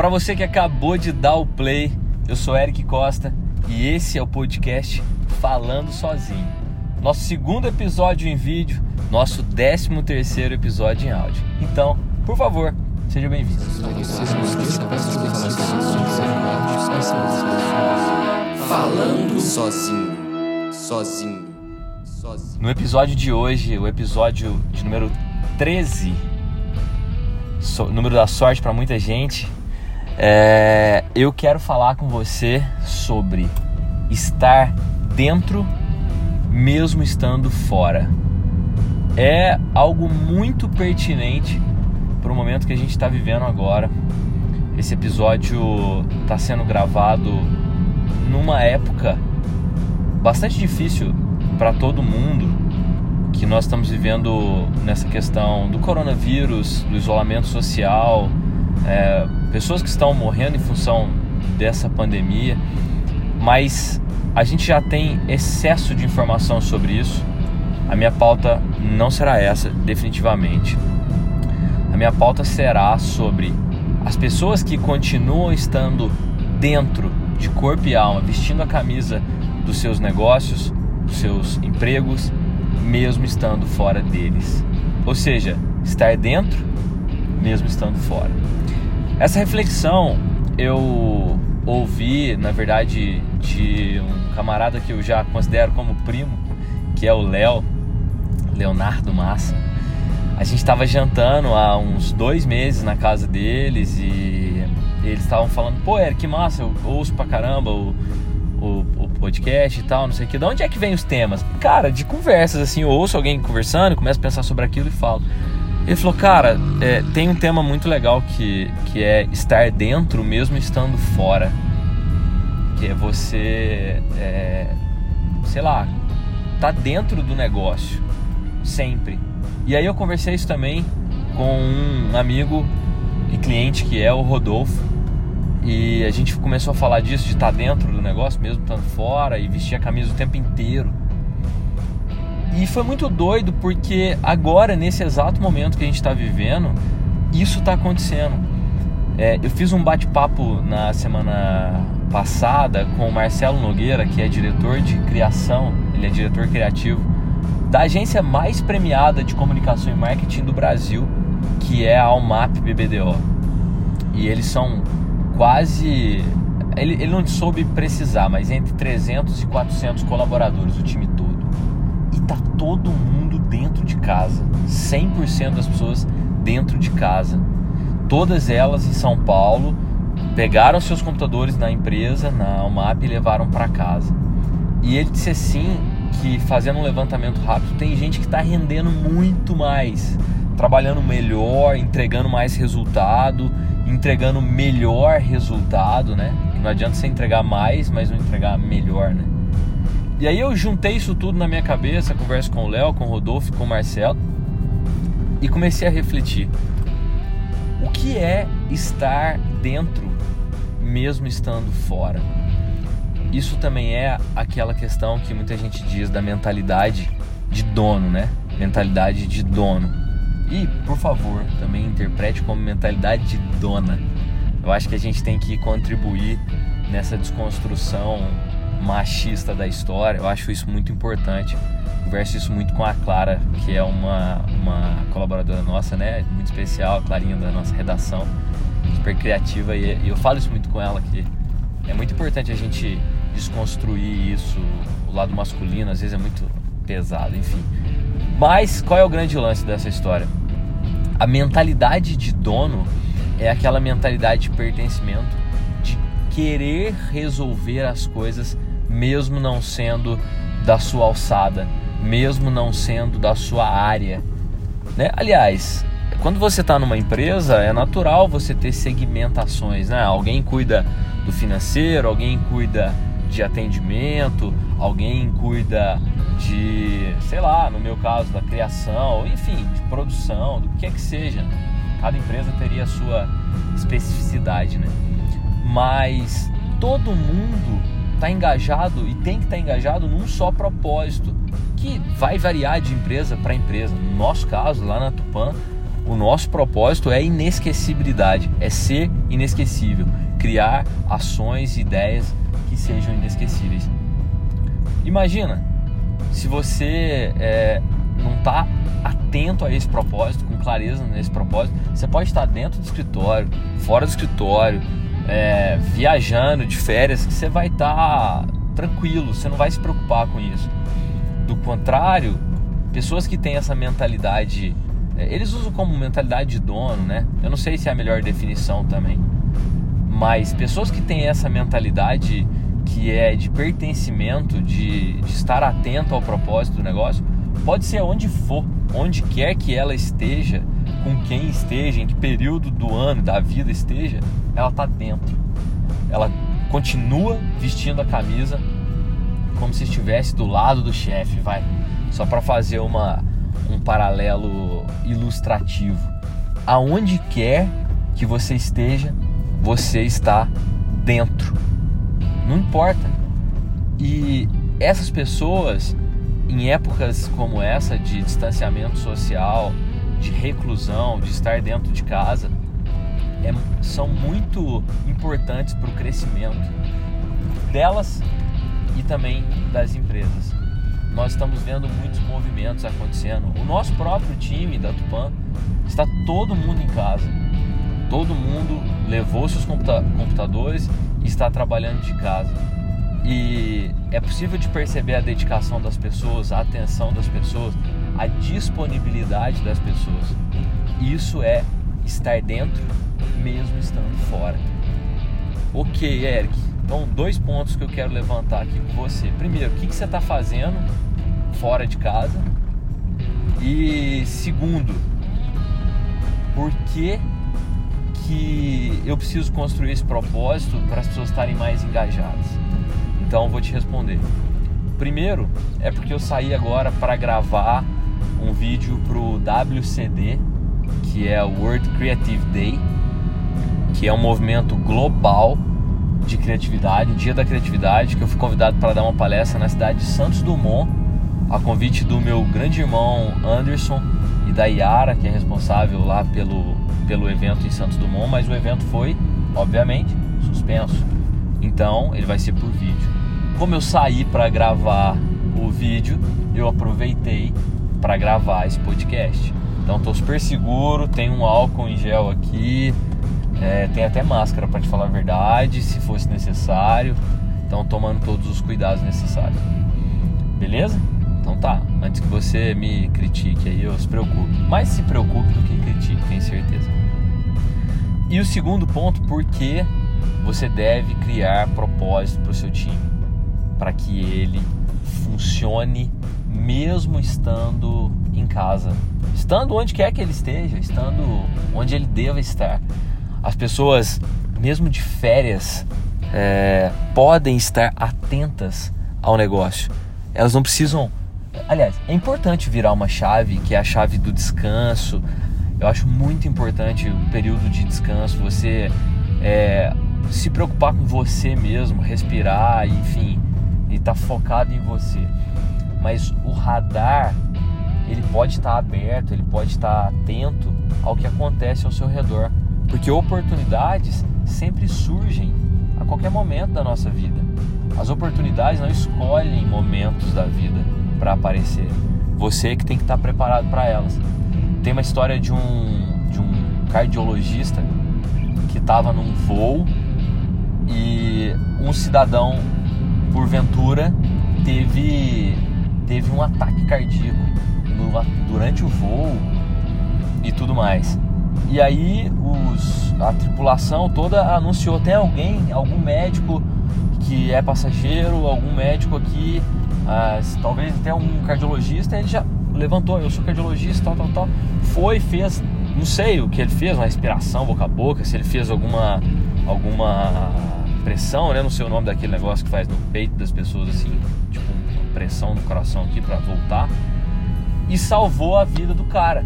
Para você que acabou de dar o play, eu sou Eric Costa e esse é o podcast Falando Sozinho. Nosso segundo episódio em vídeo, nosso décimo terceiro episódio em áudio. Então, por favor, seja bem-vindo. Falando sozinho, sozinho, sozinho. No episódio de hoje, o episódio de número 13, so, número da sorte para muita gente, é, eu quero falar com você sobre estar dentro mesmo estando fora. É algo muito pertinente para o momento que a gente está vivendo agora. Esse episódio está sendo gravado numa época bastante difícil para todo mundo que nós estamos vivendo nessa questão do coronavírus, do isolamento social, é, pessoas que estão morrendo em função dessa pandemia, mas a gente já tem excesso de informação sobre isso. A minha pauta não será essa, definitivamente. A minha pauta será sobre as pessoas que continuam estando dentro de corpo e alma, vestindo a camisa dos seus negócios, dos seus empregos, mesmo estando fora deles. Ou seja, estar dentro, mesmo estando fora. Essa reflexão eu ouvi, na verdade, de um camarada que eu já considero como primo, que é o Léo, Leonardo Massa. A gente estava jantando há uns dois meses na casa deles e eles estavam falando, pô, Eric, que massa, eu ouço pra caramba o, o, o, podcast e tal, não sei o que. De onde é que vem os temas? Cara, de conversas, assim, eu ouço alguém conversando, começo a pensar sobre aquilo e falo. Ele falou, cara, é, tem um tema muito legal que, que é estar dentro mesmo estando fora. Que é você, é, sei lá, tá dentro do negócio, sempre. E aí eu conversei isso também com um amigo e cliente que é o Rodolfo. E a gente começou a falar disso, de estar tá dentro do negócio, mesmo estando fora, e vestir a camisa o tempo inteiro. E foi muito doido porque agora, nesse exato momento que a gente está vivendo, isso está acontecendo. É, eu fiz um bate-papo na semana passada com o Marcelo Nogueira, que é diretor de criação, ele é diretor criativo da agência mais premiada de comunicação e marketing do Brasil, que é a Almap BBDO. E eles são quase. Ele, ele não soube precisar, mas entre 300 e 400 colaboradores, o time tá todo mundo dentro de casa. 100% das pessoas dentro de casa. Todas elas em São Paulo pegaram seus computadores na empresa, na Almap e levaram para casa. E ele disse assim que fazendo um levantamento rápido, tem gente que está rendendo muito mais, trabalhando melhor, entregando mais resultado, entregando melhor resultado, né? Não adianta você entregar mais, mas não entregar melhor, né? E aí eu juntei isso tudo na minha cabeça, converso com o Léo, com o Rodolfo, com o Marcelo e comecei a refletir. O que é estar dentro mesmo estando fora? Isso também é aquela questão que muita gente diz da mentalidade de dono, né? Mentalidade de dono. E, por favor, também interprete como mentalidade de dona. Eu acho que a gente tem que contribuir nessa desconstrução machista da história. Eu acho isso muito importante. Converso isso muito com a Clara, que é uma, uma colaboradora nossa, né? Muito especial, a Clarinha da nossa redação, super criativa. E, e eu falo isso muito com ela, que é muito importante a gente desconstruir isso. O lado masculino às vezes é muito pesado, enfim. Mas qual é o grande lance dessa história? A mentalidade de dono é aquela mentalidade de pertencimento, de querer resolver as coisas mesmo não sendo da sua alçada, mesmo não sendo da sua área. Né? Aliás, quando você está numa empresa, é natural você ter segmentações. Né? Alguém cuida do financeiro, alguém cuida de atendimento, alguém cuida de, sei lá, no meu caso, da criação, enfim, de produção, do que é que seja. Cada empresa teria a sua especificidade, né? Mas todo mundo está engajado e tem que estar tá engajado num só propósito, que vai variar de empresa para empresa. No nosso caso, lá na Tupan, O nosso propósito é inesquecibilidade, é ser inesquecível, criar ações e ideias que sejam inesquecíveis. Imagina se você é, não está atento a esse propósito, com clareza nesse propósito, você pode estar dentro do escritório, fora do escritório, é, viajando de férias, que você vai estar tranquilo, você não vai se preocupar com isso. Do contrário, pessoas que têm essa mentalidade, é, eles usam como mentalidade de dono, né? Eu não sei se é a melhor definição também, mas pessoas que têm essa mentalidade que é de pertencimento, de, de estar atento ao propósito do negócio, pode ser onde for, onde quer que ela esteja, com quem esteja, em que período do ano, da vida esteja, ela está dentro. Ela continua vestindo a camisa como se estivesse do lado do chefe, vai. Só para fazer uma, um paralelo ilustrativo. Aonde quer que você esteja, você está dentro. Não importa. E essas pessoas em épocas como essa de distanciamento social, de reclusão, de estar dentro de casa, é, são muito importantes para o crescimento delas e também das empresas. Nós estamos vendo muitos movimentos acontecendo. O nosso próprio time da Tupan está todo mundo em casa. Todo mundo levou seus computadores e está trabalhando de casa e é possível de perceber a dedicação das pessoas, a atenção das pessoas, a disponibilidade das pessoas. Isso é estar dentro, mesmo estando fora. Ok, Eric. Então, dois pontos que eu quero levantar aqui com você. Primeiro, o que, que você está fazendo fora de casa? E segundo, por que, que eu preciso construir esse propósito para as pessoas estarem mais engajadas? Então vou te responder. Primeiro é porque eu saí agora para gravar um vídeo pro WCD, que é o World Creative Day, que é um movimento global de criatividade, Dia da Criatividade, que eu fui convidado para dar uma palestra na cidade de Santos Dumont, a convite do meu grande irmão Anderson e da Yara, que é responsável lá pelo, pelo evento em Santos Dumont, mas o evento foi, obviamente, suspenso. Então, ele vai ser por vídeo como eu saí para gravar o vídeo, eu aproveitei para gravar esse podcast. Então estou super seguro, tem um álcool em gel aqui, é, tem até máscara para te falar a verdade, se fosse necessário. Então tomando todos os cuidados necessários. Beleza? Então tá, antes que você me critique aí, eu se preocupe. Mais se preocupe do que critique, tenho certeza. E o segundo ponto, por que você deve criar propósito para o seu time para que ele funcione mesmo estando em casa, estando onde quer que ele esteja, estando onde ele deva estar. As pessoas, mesmo de férias, é, podem estar atentas ao negócio. Elas não precisam. Aliás, é importante virar uma chave, que é a chave do descanso. Eu acho muito importante o período de descanso, você é, se preocupar com você mesmo, respirar, enfim, ele está focado em você. Mas o radar, ele pode estar aberto, ele pode estar atento ao que acontece ao seu redor, porque oportunidades sempre surgem a qualquer momento da nossa vida. As oportunidades não escolhem momentos da vida para aparecer. Você que tem que estar preparado para elas. Tem uma história de um, de um cardiologista que estava num voo e um cidadão porventura teve, teve um ataque cardíaco no, durante o voo e tudo mais. E aí os, a tripulação toda anunciou: tem alguém, algum médico que é passageiro, algum médico aqui, ah, talvez até um cardiologista. Ele já levantou: eu sou cardiologista, tal, tal, tal. Foi, fez, não sei o que ele fez, uma respiração boca a boca, se ele fez alguma alguma pressão, né? Não sei o nome daquele negócio que faz no peito das pessoas assim, tipo pressão no coração aqui para voltar. E salvou a vida do cara.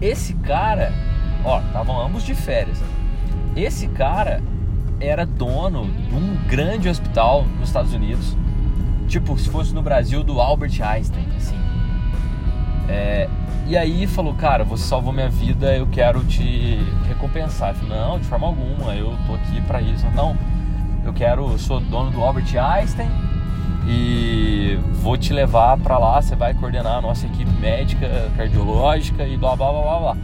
Esse cara, ó, estavam ambos de férias. Esse cara era dono de um grande hospital nos Estados Unidos. Tipo, se fosse no Brasil do Albert Einstein, assim. É, e aí falou, cara, você salvou minha vida, eu quero te recompensar. Eu falei, não, de forma alguma, eu tô aqui para isso. Não, eu quero, eu sou dono do Albert Einstein e vou te levar para lá, você vai coordenar a nossa equipe médica, cardiológica e blá blá blá blá blá.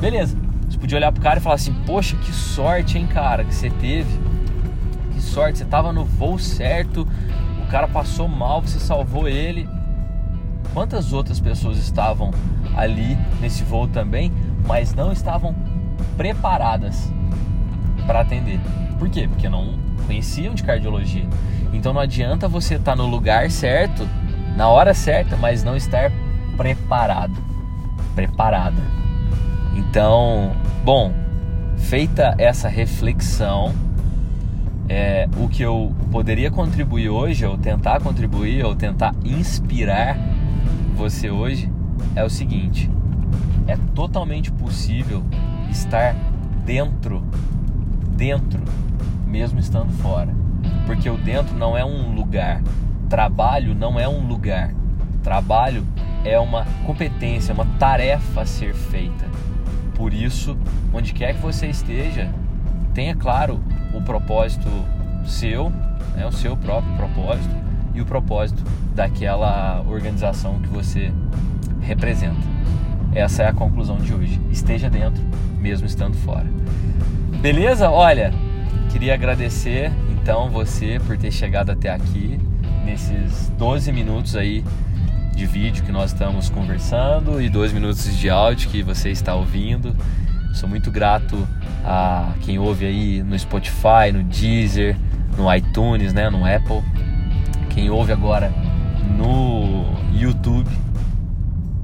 Beleza. Você podia olhar pro cara e falar assim, poxa, que sorte, hein, cara, que você teve. Que sorte, você tava no voo certo, o cara passou mal, você salvou ele. Quantas outras pessoas estavam ali nesse voo também, mas não estavam preparadas para atender? Por quê? Porque não conheciam de cardiologia. Então não adianta você estar tá no lugar certo, na hora certa, mas não estar preparado, preparada. Então, bom, feita essa reflexão, é, o que eu poderia contribuir hoje, ou tentar contribuir, ou tentar inspirar você hoje é o seguinte: é totalmente possível estar dentro, dentro, mesmo estando fora. Porque o dentro não é um lugar, trabalho não é um lugar, trabalho é uma competência, uma tarefa a ser feita. Por isso, onde quer que você esteja, tenha claro o propósito seu, né, o seu próprio propósito e o propósito daquela organização que você representa. Essa é a conclusão de hoje. Esteja dentro, mesmo estando fora. Beleza? Olha, queria agradecer então você por ter chegado até aqui nesses 12 minutos aí de vídeo que nós estamos conversando e 12 minutos de áudio que você está ouvindo. Sou muito grato a quem ouve aí no Spotify, no Deezer, no iTunes, né, no Apple. Quem ouve agora no YouTube,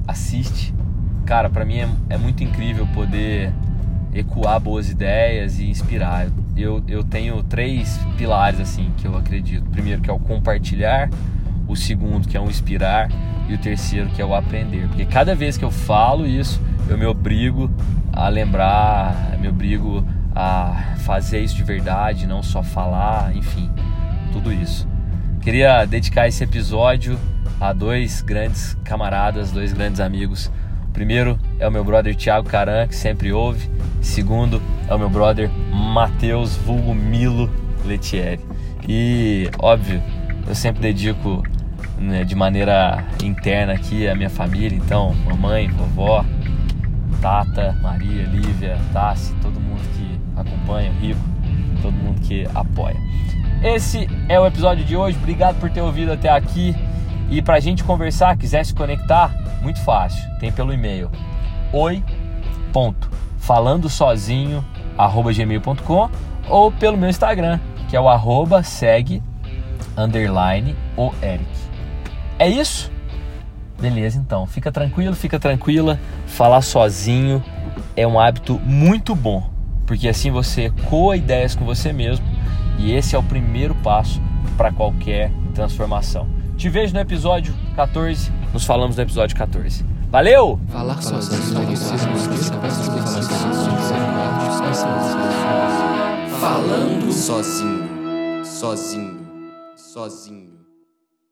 assiste. Cara, para mim é, é, muito incrível poder ecoar boas ideias e inspirar. Eu, eu tenho três pilares assim que eu acredito. Primeiro que é o compartilhar, o segundo que é o inspirar e o terceiro que é o aprender. Porque cada vez que eu falo isso, eu me obrigo a lembrar, me obrigo a fazer isso de verdade, não só falar, enfim, tudo isso. Queria dedicar esse episódio a dois grandes camaradas, dois grandes amigos. Primeiro é o meu brother Thiago Caran, que sempre ouve. Segundo é o meu brother Matheus Vulgo Milo Letieri. E, óbvio, eu sempre dedico né, de maneira interna aqui a minha família, então, mamãe, vovó, Tata, Maria, Lívia, Tassi, todo mundo que acompanha, o Rico, todo mundo que apoia. Esse é o episódio de hoje. Obrigado por ter ouvido até aqui. E para a gente conversar, quiser se conectar, muito fácil. Tem pelo e-mail oi ponto falando sozinho arroba gmail.com ou pelo meu Instagram que é o arroba segue underline o Eric. É isso? Beleza, então. Fica tranquilo, fica tranquila. Falar sozinho é um hábito muito bom, porque assim você coa ideias com você mesmo e esse é o primeiro passo para qualquer transformação. Te vejo no episódio 14. Nos falamos no episódio 14. Valeu! Falar sozinho. Falando sozinho. Sozinho. Sozinho.